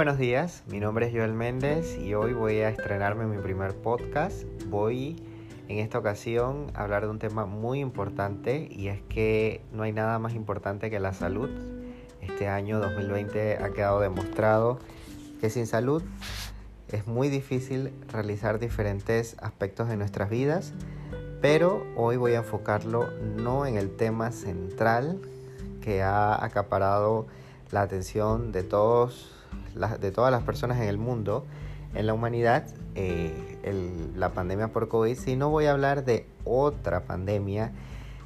buenos días, mi nombre es Joel Méndez y hoy voy a estrenarme mi primer podcast. Voy en esta ocasión a hablar de un tema muy importante y es que no hay nada más importante que la salud. Este año 2020 ha quedado demostrado que sin salud es muy difícil realizar diferentes aspectos de nuestras vidas, pero hoy voy a enfocarlo no en el tema central que ha acaparado la atención de todos de todas las personas en el mundo, en la humanidad, eh, la pandemia por COVID, sino voy a hablar de otra pandemia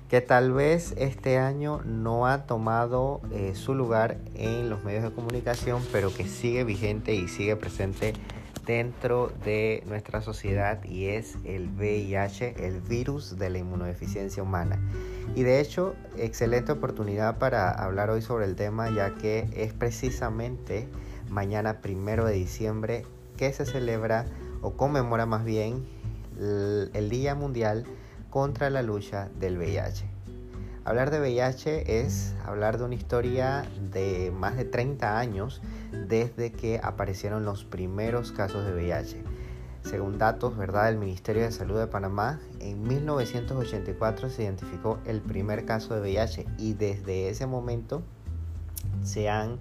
que tal vez este año no ha tomado eh, su lugar en los medios de comunicación, pero que sigue vigente y sigue presente dentro de nuestra sociedad y es el VIH, el virus de la inmunodeficiencia humana. Y de hecho, excelente oportunidad para hablar hoy sobre el tema, ya que es precisamente mañana primero de diciembre que se celebra o conmemora más bien el, Día Mundial contra la lucha del VIH. Hablar de VIH es hablar de una historia de más de 30 años desde que aparecieron los primeros casos de VIH. Según datos del Ministerio de Salud de Panamá, en 1984 se identificó el primer caso de VIH y desde ese momento se han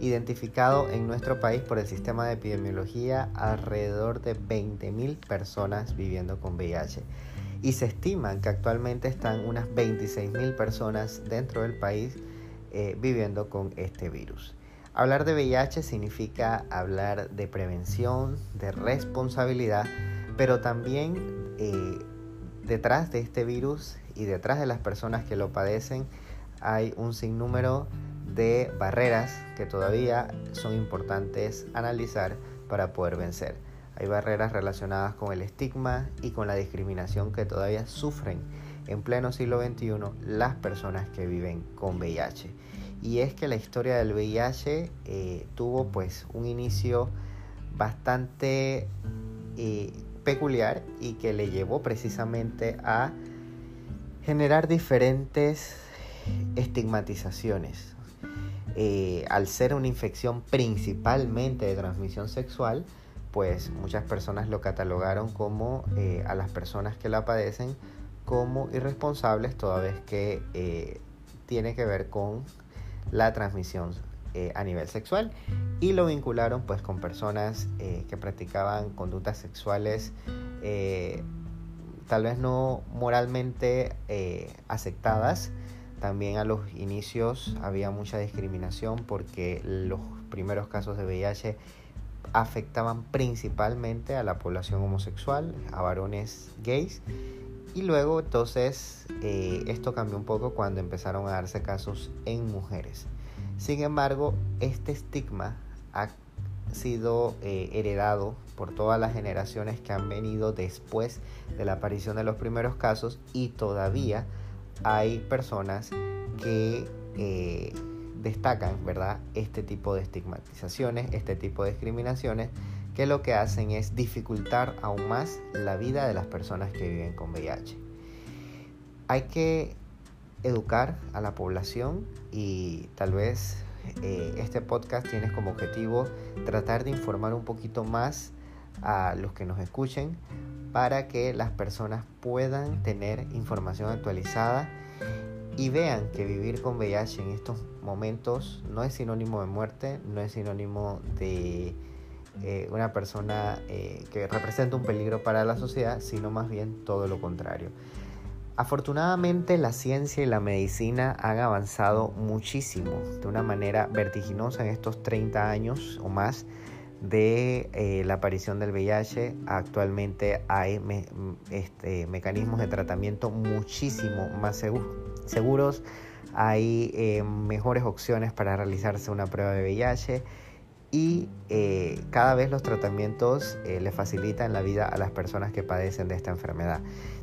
identificado en nuestro país por el sistema de epidemiología alrededor de 20.000 personas viviendo con VIH y se estima que actualmente están unas 26.000 personas dentro del país eh, viviendo con este virus. Hablar de VIH significa hablar de prevención, de responsabilidad, pero también eh, detrás de este virus y detrás de las personas que lo padecen hay un sinnúmero barreras que todavía son importantes analizar para poder vencer. Hay barreras relacionadas con el estigma y con la discriminación que todavía sufren en pleno siglo XXI las personas que viven con VIH. Y es que la historia del VIH eh, tuvo pues un inicio bastante eh, peculiar y que le llevó precisamente a generar diferentes estigmatizaciones eh, al ser una infección principalmente de transmisión sexual, pues muchas personas lo catalogaron como eh, a las personas que la padecen como irresponsables toda vez que eh, tiene que ver con la transmisión a nivel sexual. Y lo vincularon pues con personas que practicaban conductas sexuales tal vez no moralmente aceptadas también a los inicios había mucha discriminación porque los primeros casos de VIH afectaban principalmente a la población homosexual, a varones gays. Y luego entonces eh, esto cambió un poco cuando empezaron a darse casos en mujeres. Sin embargo, este estigma ha sido eh, heredado por todas las generaciones que han venido después de la aparición de los primeros casos y todavía hay personas que eh, destacan, ¿verdad? Este tipo de estigmatizaciones, este tipo de discriminaciones, que lo que hacen es dificultar aún más la vida de las personas que viven con VIH. Hay que educar a la población y tal vez eh, este podcast tiene como objetivo tratar de informar un poquito más a los que nos escuchen para que las personas puedan tener información actualizada y vean que vivir con VIH en estos momentos no es sinónimo de muerte, no es sinónimo de eh, una persona eh, que representa un peligro para la sociedad, sino más bien todo lo contrario. Afortunadamente la ciencia y la medicina han avanzado muchísimo, de una manera vertiginosa en estos 30 años o más de eh, la aparición del VIH. Actualmente hay este, mecanismos de tratamiento muchísimo más seguros, hay eh, mejores opciones para realizarse una prueba de VIH y eh, cada vez los tratamientos le facilitan la vida a las personas que padecen de esta enfermedad.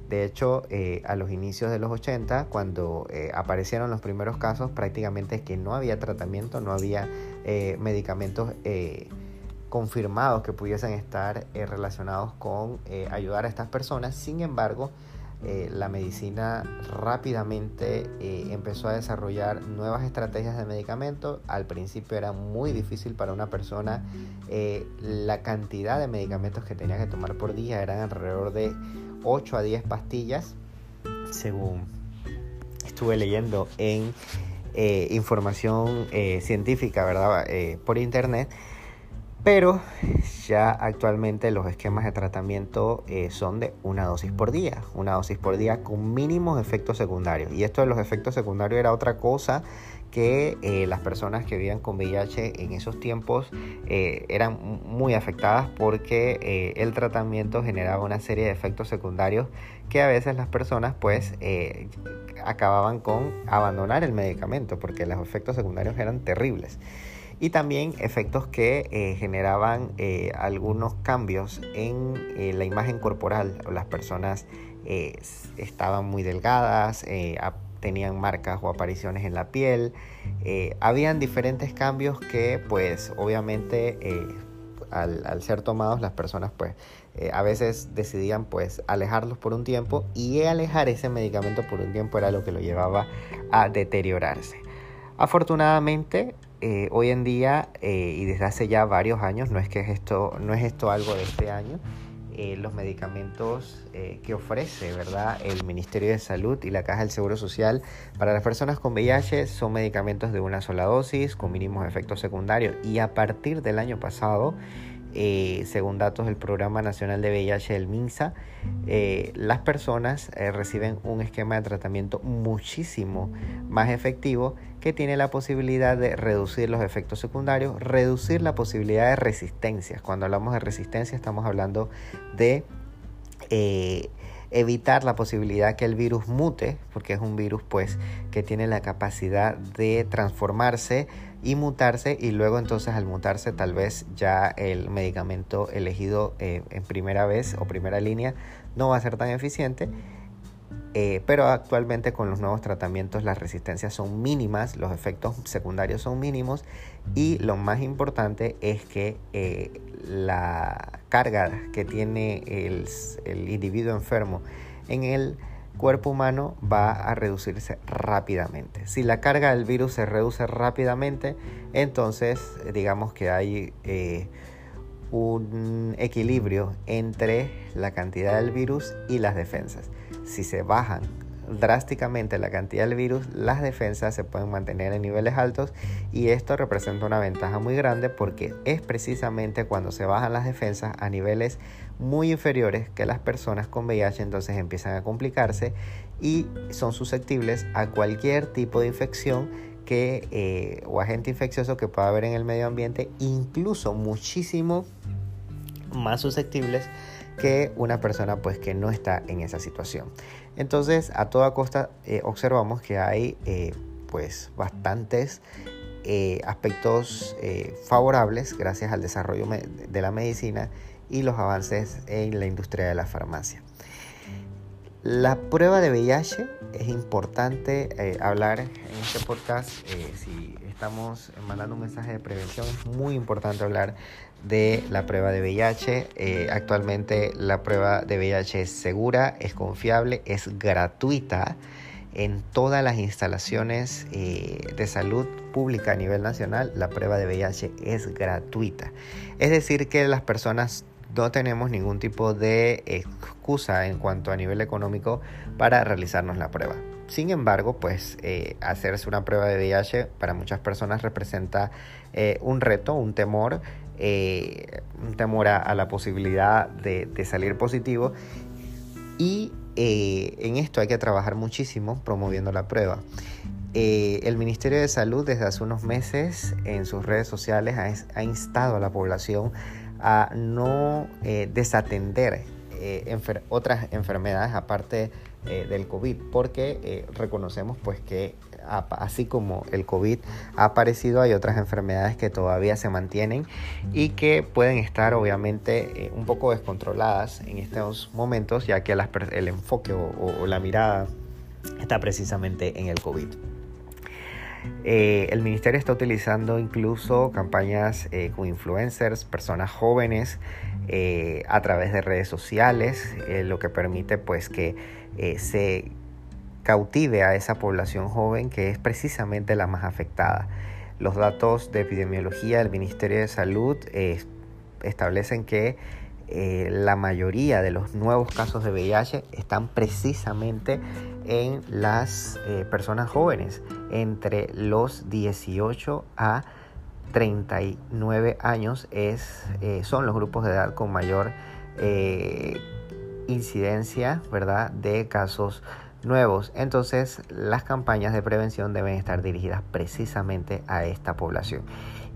De hecho, a los inicios de los 80, cuando aparecieron los primeros casos, prácticamente es que no había tratamiento, no había medicamentos confirmados que pudiesen estar eh, relacionados con eh, ayudar a estas personas. Sin embargo, eh, la medicina rápidamente empezó a desarrollar nuevas estrategias de medicamento. Al principio era muy difícil para una persona. La cantidad de medicamentos que tenía que tomar por día eran alrededor de 8 a 10 pastillas, según estuve leyendo en información científica, ¿verdad? por internet. Pero ya actualmente los esquemas de tratamiento eh, son de una dosis por día, una dosis por día con mínimos efectos secundarios. Y esto de los efectos secundarios era otra cosa que eh, las personas que vivían con VIH en esos tiempos eh, eran muy afectadas porque el tratamiento generaba una serie de efectos secundarios que a veces las personas pues acababan con abandonar el medicamento porque los efectos secundarios eran terribles y también efectos que eh, generaban eh, algunos cambios en eh, la imagen corporal. Las personas estaban muy delgadas, tenían marcas o apariciones en la piel. habían diferentes cambios que pues obviamente al, ser tomados las personas pues a veces decidían pues alejarlos por un tiempo y alejar ese medicamento por un tiempo era lo que lo llevaba a deteriorarse. Afortunadamente eh, hoy en día eh, y desde hace ya varios años, no es que esto, no es esto algo de este año, eh, los medicamentos que ofrece ¿verdad? el Ministerio de Salud y la Caja del Seguro Social para las personas con VIH son medicamentos de una sola dosis con mínimos efectos secundarios y a partir del año pasado eh, según datos del Programa Nacional de VIH del MINSA, eh, las personas eh, reciben un esquema de tratamiento muchísimo más efectivo que tiene la posibilidad de reducir los efectos secundarios, reducir la posibilidad de resistencias. Cuando hablamos de resistencia estamos hablando de evitar la posibilidad que el virus mute, porque es un virus pues que tiene la capacidad de transformarse y mutarse y luego entonces al mutarse tal vez ya el medicamento elegido eh, en primera vez o primera línea no va a ser tan eficiente. Eh, pero actualmente con los nuevos tratamientos las resistencias son mínimas, los efectos secundarios son mínimos y lo más importante es que eh, la carga que tiene el, el individuo enfermo en el cuerpo humano va a reducirse rápidamente. Si la carga del virus se reduce rápidamente, entonces digamos que hay eh, un equilibrio entre la cantidad del virus y las defensas. Si se bajan drásticamente la cantidad del virus, las defensas se pueden mantener en niveles altos y esto representa una ventaja muy grande porque es precisamente cuando se bajan las defensas a niveles muy inferiores que las personas con VIH entonces empiezan a complicarse y son susceptibles a cualquier tipo de infección que, eh, o agente infeccioso que pueda haber en el medio ambiente, incluso muchísimo más susceptibles que una persona pues que no está en esa situación. Entonces a toda costa eh, observamos que hay eh, pues bastantes aspectos favorables gracias al desarrollo de la medicina y los avances en la industria de la farmacia. La prueba de VIH es importante hablar en este podcast. si estamos mandando un mensaje de prevención, es muy importante hablar de la prueba de VIH. Eh, actualmente la prueba de VIH es segura, es confiable, es gratuita en todas las instalaciones eh, de salud pública a nivel nacional. La prueba de VIH es gratuita. Es decir, que las personas no tenemos ningún tipo de excusa en cuanto a nivel económico para realizarnos la prueba. Sin embargo, pues eh, hacerse una prueba de VIH para muchas personas representa un reto, un temor eh, un temor a, la posibilidad de, salir positivo y eh, en esto hay que trabajar muchísimo promoviendo la prueba. Eh, el Ministerio de Salud desde hace unos meses en sus redes sociales ha, instado a la población a no desatender otras enfermedades aparte del COVID, porque reconocemos pues que así como el COVID ha aparecido, hay otras enfermedades que todavía se mantienen y que pueden estar obviamente eh, un poco descontroladas en estos momentos, ya que el enfoque o, la mirada está precisamente en el COVID. Eh, el ministerio está utilizando incluso campañas eh, con influencers, personas jóvenes, a través de redes sociales, lo que permite pues que eh, se cautive a esa población joven que es precisamente la más afectada. Los datos de epidemiología del Ministerio de Salud eh, establecen que eh, la mayoría de los nuevos casos de VIH están precisamente en las eh, personas jóvenes entre los 18 a 39 años es, son los grupos de edad con mayor incidencia ¿verdad? de casos nuevos. Entonces las campañas de prevención deben estar dirigidas precisamente a esta población.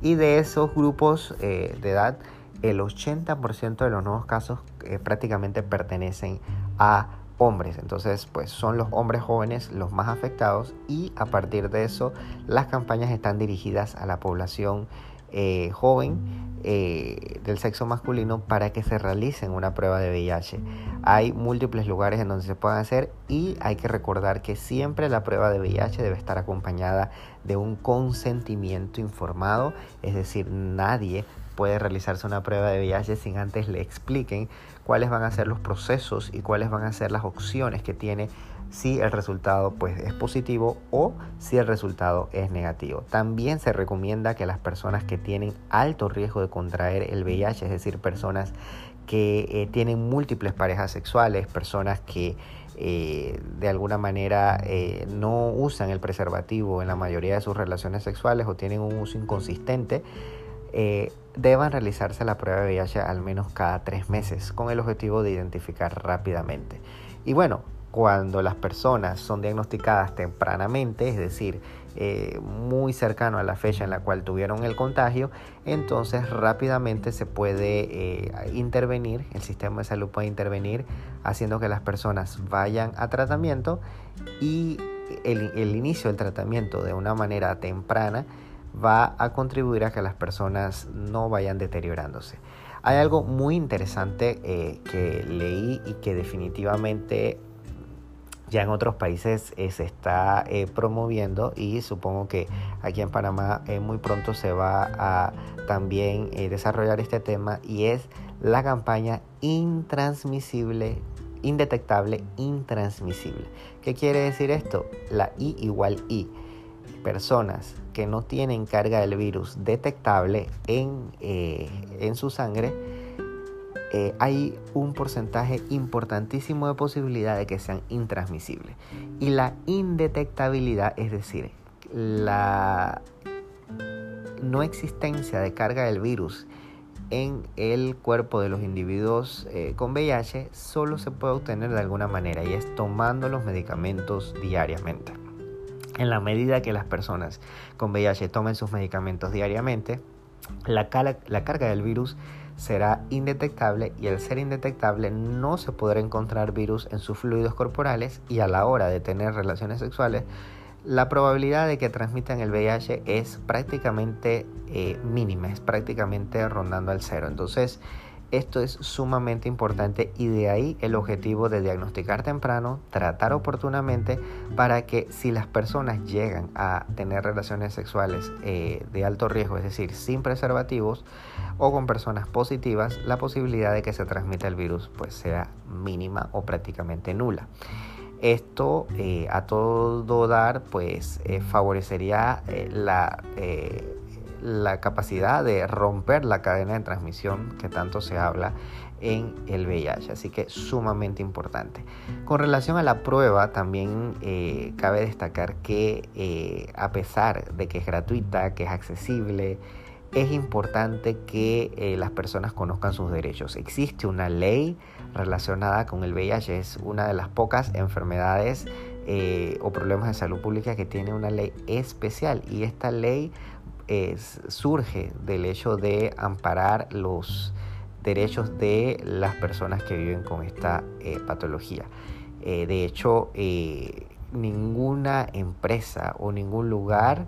Y de esos grupos eh, de edad, el 80% de los nuevos casos eh, prácticamente pertenecen a hombres. Entonces, pues son los hombres jóvenes los más afectados y a partir de eso las campañas están dirigidas a la población eh, joven eh, del sexo masculino para que se realicen una prueba de VIH. Hay múltiples lugares en donde se pueden hacer y hay que recordar que siempre la prueba de VIH debe estar acompañada de un consentimiento informado, es decir, nadie puede realizarse una prueba de VIH sin antes le expliquen cuáles van a ser los procesos y cuáles van a ser las opciones que tiene si el resultado pues, es positivo o si el resultado es negativo. También se recomienda que las personas que tienen alto riesgo de contraer el VIH, es decir, personas que eh, tienen múltiples parejas sexuales, personas que eh, de alguna manera eh, no usan el preservativo en la mayoría de sus relaciones sexuales o tienen un uso inconsistente, deban realizarse la prueba de VIH al menos cada tres meses con el objetivo de identificar rápidamente. Y bueno, cuando las personas son diagnosticadas tempranamente, es decir, eh, muy cercano a la fecha en la cual tuvieron el contagio, entonces rápidamente se puede eh, intervenir, el sistema de salud puede intervenir haciendo que las personas vayan a tratamiento y el, el inicio del tratamiento de una manera temprana va a contribuir a que las personas no vayan deteriorándose. Hay algo muy interesante eh, que leí y que definitivamente ya en otros países eh, se está eh, promoviendo y supongo que aquí en Panamá muy pronto se va a también desarrollar este tema y es la campaña intransmisible, indetectable, intransmisible. ¿Qué quiere decir esto? La I igual I. Personas que no tienen carga del virus detectable en, en su sangre eh, hay un porcentaje importantísimo de posibilidad de que sean intransmisibles. Y la indetectabilidad, es decir, la no existencia de carga del virus en el cuerpo de los individuos eh, con VIH solo se puede obtener de alguna manera y es tomando los medicamentos diariamente. En la medida que las personas con VIH tomen sus medicamentos diariamente, la, carga del virus será indetectable y al ser indetectable no se podrá encontrar virus en sus fluidos corporales y a la hora de tener relaciones sexuales la probabilidad de que transmitan el VIH es prácticamente eh, mínima, es prácticamente rondando al cero. Entonces, esto es sumamente importante y de ahí el objetivo de diagnosticar temprano, tratar oportunamente para que si las personas llegan a tener relaciones sexuales eh, de alto riesgo, es decir, sin preservativos o con personas positivas, la posibilidad de que se transmita el virus pues sea mínima o prácticamente nula. Esto eh, a todo dar pues eh, favorecería la la capacidad de romper la cadena de transmisión que tanto se habla en el VIH, así que sumamente importante. Con relación a la prueba, también eh, cabe destacar que eh, a pesar de que es gratuita, que es accesible, es importante que eh, las personas conozcan sus derechos. Existe una ley relacionada con el VIH, es una de las pocas enfermedades o problemas de salud pública que tiene una ley especial y esta ley surge del hecho de amparar los derechos de las personas que viven con esta eh, patología. Eh, de hecho, eh, ninguna empresa o ningún lugar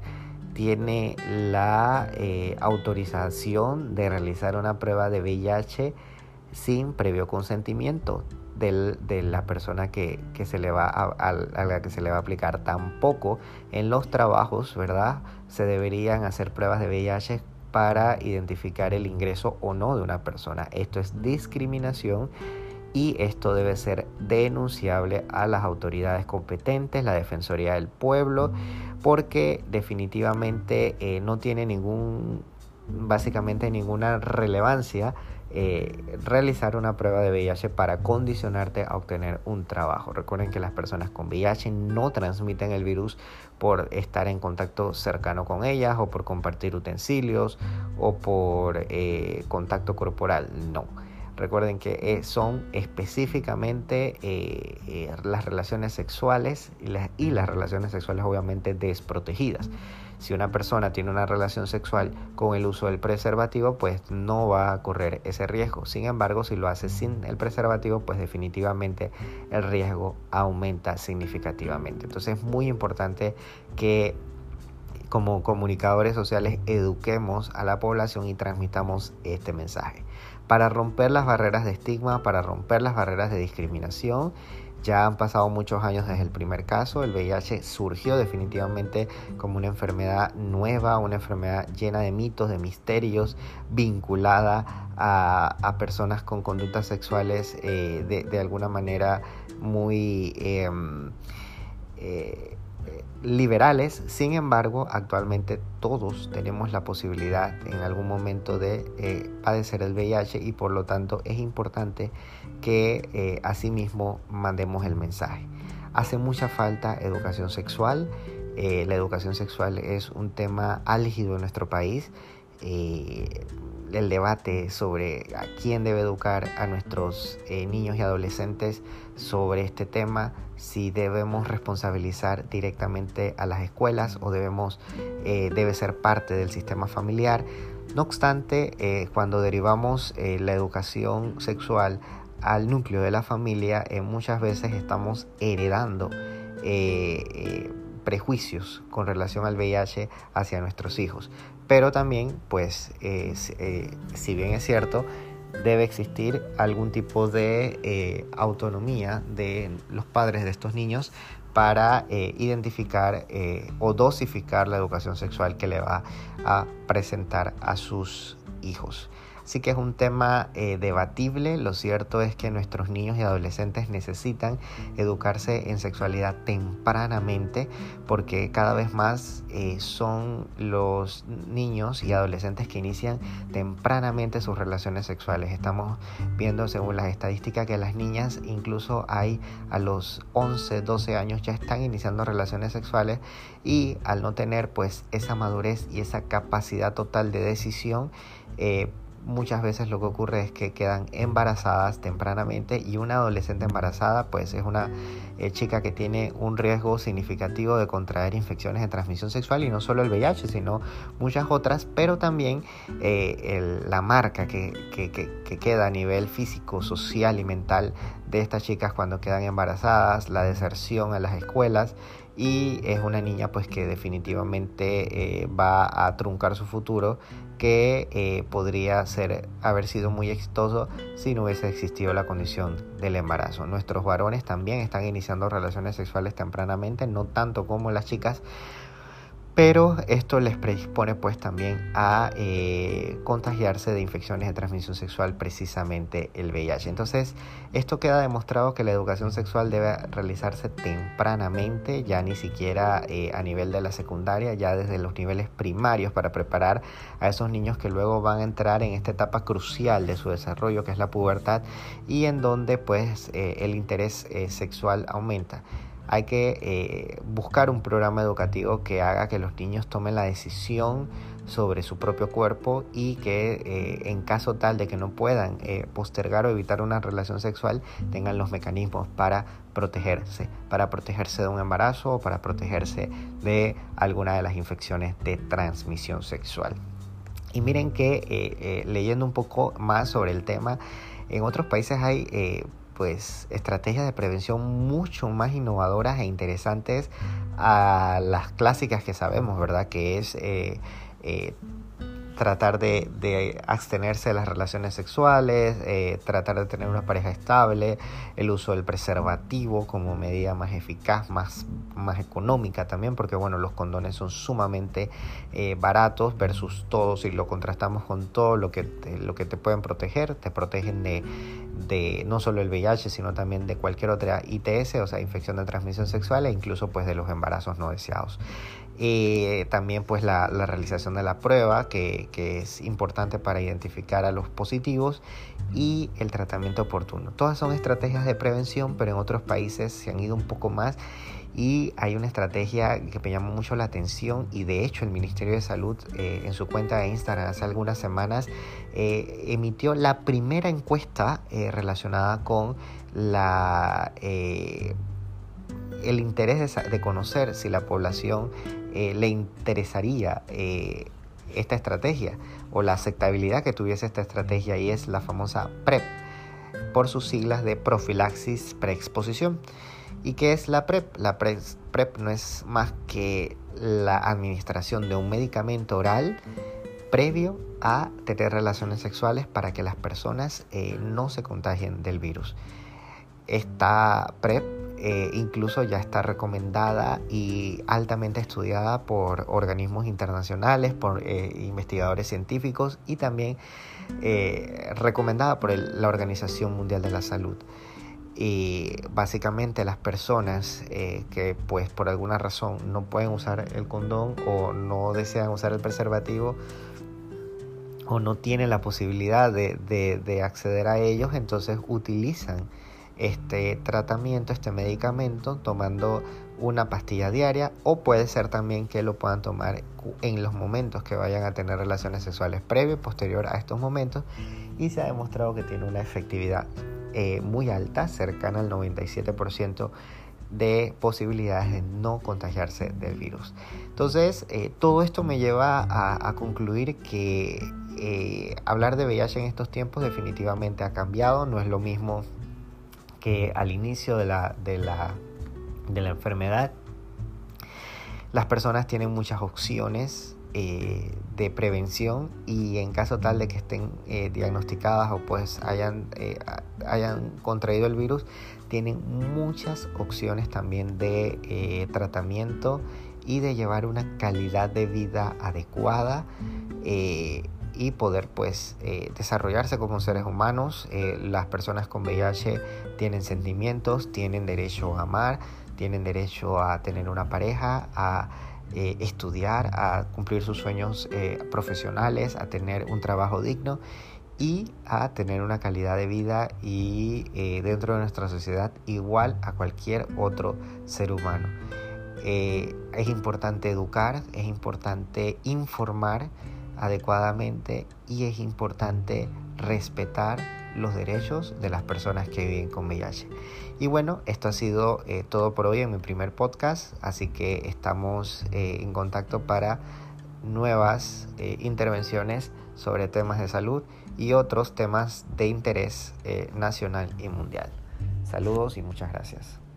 tiene la autorización de realizar una prueba de VIH sin previo consentimiento de la persona que, se le va a, la que se le va a aplicar. Tampoco en los trabajos, ¿verdad? Se deberían hacer pruebas de VIH para identificar el ingreso o no de una persona. Esto es discriminación y esto debe ser denunciable a las autoridades competentes, la Defensoría del Pueblo, porque definitivamente eh, no tiene ningún, básicamente ninguna relevancia eh, realizar una prueba de VIH para condicionarte a obtener un trabajo. Recuerden que las personas con VIH no transmiten el virus por estar en contacto cercano con ellas o por compartir utensilios o por eh, contacto corporal. No. Recuerden que eh, son específicamente las relaciones sexuales y las, y las relaciones sexuales obviamente desprotegidas. Si una persona tiene una relación sexual con el uso del preservativo, pues no va a correr ese riesgo. Sin embargo, si lo hace sin el preservativo, pues definitivamente el riesgo aumenta significativamente. Entonces es muy importante que como comunicadores sociales eduquemos a la población y transmitamos este mensaje. Para romper las barreras de estigma, para romper las barreras de discriminación, ya han pasado muchos años desde el primer caso, el VIH surgió definitivamente como una enfermedad nueva, una enfermedad llena de mitos, de misterios, vinculada a, personas con conductas sexuales eh, de, alguna manera muy... Em, eh, liberales, sin embargo, actualmente todos tenemos la posibilidad en algún momento de eh, padecer el VIH y por lo tanto es importante que eh, asimismo mandemos el mensaje. Hace mucha falta educación sexual. Eh, la educación sexual es un tema álgido en nuestro país el debate sobre a quién debe educar a nuestros niños y adolescentes sobre este tema, si debemos responsabilizar directamente a las escuelas o debemos, eh, debe ser parte del sistema familiar. No obstante, eh, cuando derivamos la educación sexual al núcleo de la familia, muchas veces estamos heredando prejuicios con relación al VIH hacia nuestros hijos. Pero también, pues, eh, si bien es cierto, debe existir algún tipo de eh, autonomía de los padres de estos niños para eh, identificar o dosificar la educación sexual que le va a presentar a sus hijos. Así que es un tema eh, debatible. Lo cierto es que nuestros niños y adolescentes necesitan educarse en sexualidad tempranamente porque cada vez más eh, son los niños y adolescentes que inician tempranamente sus relaciones sexuales. Estamos viendo según las estadísticas que las niñas incluso hay a los 11, 12 años ya están iniciando relaciones sexuales y al no tener pues esa madurez y esa capacidad total de decisión eh, muchas veces lo que ocurre es que quedan embarazadas tempranamente y una adolescente embarazada pues es una eh, chica que tiene un riesgo significativo de contraer infecciones de transmisión sexual y no solo el VIH sino muchas otras pero también eh, la marca que, que queda a nivel físico, social y mental de estas chicas cuando quedan embarazadas, la deserción a las escuelas y es una niña pues que definitivamente eh, va a truncar su futuro que eh, podría ser haber sido muy exitoso si no hubiese existido la condición del embarazo. Nuestros varones también están iniciando relaciones sexuales tempranamente, no tanto como las chicas, pero esto les predispone pues también a eh, contagiarse de infecciones de transmisión sexual, precisamente el VIH. Entonces, esto queda demostrado que la educación sexual debe realizarse tempranamente, ya ni siquiera eh, a nivel de la secundaria, ya desde los niveles primarios para preparar a esos niños que luego van a entrar en esta etapa crucial de su desarrollo, que es la pubertad, y en donde pues eh, el interés sexual aumenta hay que eh, buscar un programa educativo que haga que los niños tomen la decisión sobre su propio cuerpo y que eh, en caso tal de que no puedan eh, postergar o evitar una relación sexual tengan los mecanismos para protegerse, para protegerse de un embarazo o para protegerse de alguna de las infecciones de transmisión sexual. Y miren que leyendo un poco más sobre el tema, en otros países hay pues estrategias de prevención mucho más innovadoras e interesantes a las clásicas que sabemos, ¿verdad? Que es eh, eh, tratar de, abstenerse de las relaciones sexuales, eh, tratar de tener una pareja estable, el uso del preservativo como medida más eficaz, más, más económica también, porque bueno, los condones son sumamente eh, baratos versus todo, si lo contrastamos con todo lo que, te, lo que te pueden proteger, te protegen de, de no solo el VIH, sino también de cualquier otra ITS, o sea, infección de transmisión sexual e incluso pues de los embarazos no deseados. Eh, también pues la, realización de la prueba que, es importante para identificar a los positivos y el tratamiento oportuno. Todas son estrategias de prevención, pero en otros países se han ido un poco más y hay una estrategia que me llamó mucho la atención y de hecho el Ministerio de Salud eh, en su cuenta de Instagram hace algunas semanas eh, emitió la primera encuesta relacionada con la el interés de, conocer si la población eh, le interesaría eh, esta estrategia o la aceptabilidad que tuviese esta estrategia y es la famosa PrEP por sus siglas de profilaxis preexposición. ¿Y qué es la PrEP? La PrEP no es más que la administración de un medicamento oral previo a tener relaciones sexuales para que las personas eh, no se contagien del virus. Esta PrEP eh, incluso ya está recomendada y altamente estudiada por organismos internacionales, por eh, investigadores científicos y también eh, recomendada por el, la Organización Mundial de la Salud. Y básicamente las personas que pues por alguna razón no pueden usar el condón o no desean usar el preservativo o no tienen la posibilidad de, de, de acceder a ellos, entonces utilizan este tratamiento, este medicamento, tomando una pastilla diaria o puede ser también que lo puedan tomar en los momentos que vayan a tener relaciones sexuales previo y posterior a estos momentos y se ha demostrado que tiene una efectividad eh, muy alta, cercana al 97% de posibilidades de no contagiarse del virus. Entonces, eh, todo esto me lleva a, concluir que eh, hablar de VIH en estos tiempos definitivamente ha cambiado, no es lo mismo que al inicio de la, de la, de la enfermedad las personas tienen muchas opciones eh, de prevención y en caso tal de que estén eh, diagnosticadas o pues hayan, eh, hayan contraído el virus, tienen muchas opciones también de tratamiento y de llevar una calidad de vida adecuada y poder pues eh, desarrollarse como seres humanos. Eh, las personas con VIH tienen sentimientos, tienen derecho a amar, tienen derecho a tener una pareja, a eh, estudiar, a cumplir sus sueños profesionales, a tener un trabajo digno y a tener una calidad de vida y dentro de nuestra sociedad igual a cualquier otro ser humano. es importante educar, es importante informar adecuadamente y es importante respetar los derechos de las personas que viven con VIH. Y bueno, esto ha sido eh, todo por hoy en mi primer podcast, así que estamos eh, en contacto para nuevas eh, intervenciones sobre temas de salud y otros temas de interés nacional y mundial. Saludos y muchas gracias.